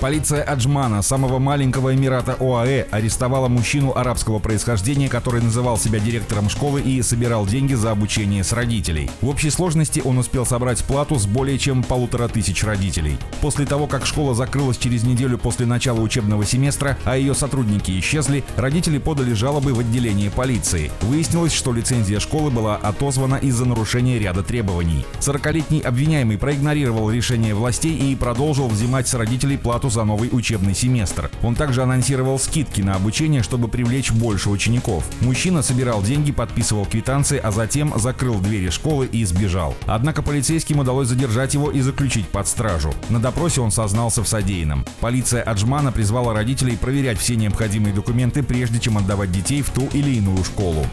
Полиция Аджмана, самого маленького эмирата ОАЭ, арестовала мужчину арабского происхождения, который называл себя директором школы и собирал деньги за обучение с родителей. В общей сложности он успел собрать плату с более чем полутора тысяч родителей. После того, как школа закрылась через неделю после начала учебного семестра, а ее сотрудники исчезли, родители подали жалобы в отделение полиции. Выяснилось, что лицензия школы была отозвана из-за нарушения ряда требований. 40-летний обвиняемый проигнорировал решение властей и продолжил взимать с родителей плату за новый учебный семестр. Он также анонсировал скидки на обучение, чтобы привлечь больше учеников. Мужчина собирал деньги, подписывал квитанции, а затем закрыл двери школы и сбежал. Однако полицейским удалось задержать его и заключить под стражу. На допросе он сознался в содеянном. Полиция Аджмана призвала родителей проверять все необходимые документы, прежде чем отдавать детей в ту или иную школу.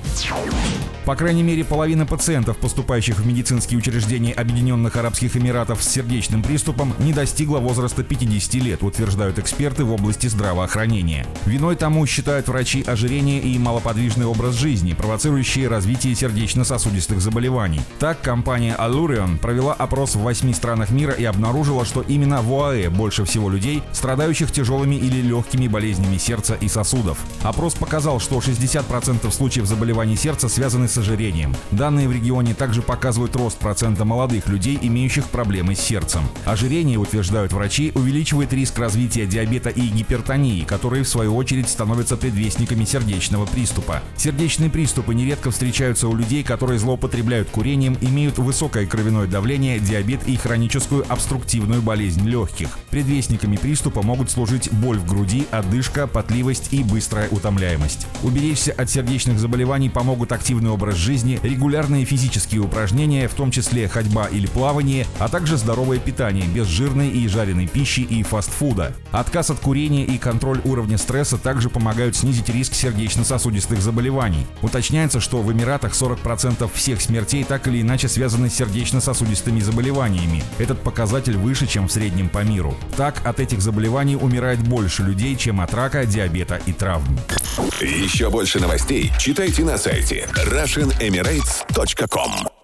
По крайней мере, половина пациентов, поступающих в медицинские учреждения Объединенных Арабских Эмиратов с сердечным приступом, не достигла возраста 50 лет, утверждают эксперты в области здравоохранения. Виной тому считают врачи ожирение и малоподвижный образ жизни, провоцирующие развитие сердечно-сосудистых заболеваний. Так, компания Allurion провела опрос в восьми странах мира и обнаружила, что именно в ОАЭ больше всего людей, страдающих тяжелыми или легкими болезнями сердца и сосудов. Опрос показал, что 60% случаев заболеваний сердца связаны с ожирением. Данные в регионе также показывают рост процента молодых людей, имеющих проблемы с сердцем. Ожирение, утверждают врачи, увеличивает риск развития диабета и гипертонии, которые в свою очередь становятся предвестниками сердечного приступа. Сердечные приступы нередко встречаются у людей, которые злоупотребляют курением, имеют высокое кровяное давление, диабет и хроническую обструктивную болезнь легких. Предвестниками приступа могут служить боль в груди, одышка, потливость и быстрая утомляемость. Уберечься от сердечных заболеваний помогут активный образ жизни, регулярные физические упражнения, в том числе ходьба или плавание, а также здоровое питание без жирной и жареной пищи и фастфуда. Отказ от курения и контроль уровня стресса также помогают снизить риск сердечно-сосудистых заболеваний. Уточняется, что в Эмиратах 40% всех смертей так или иначе связаны с сердечно-сосудистыми заболеваниями. Этот показатель выше, чем в среднем по миру. Так, от этих заболеваний умирает больше людей, чем от рака, диабета и травм. Еще больше новостей читайте на сайте Russian RussianEmirates.com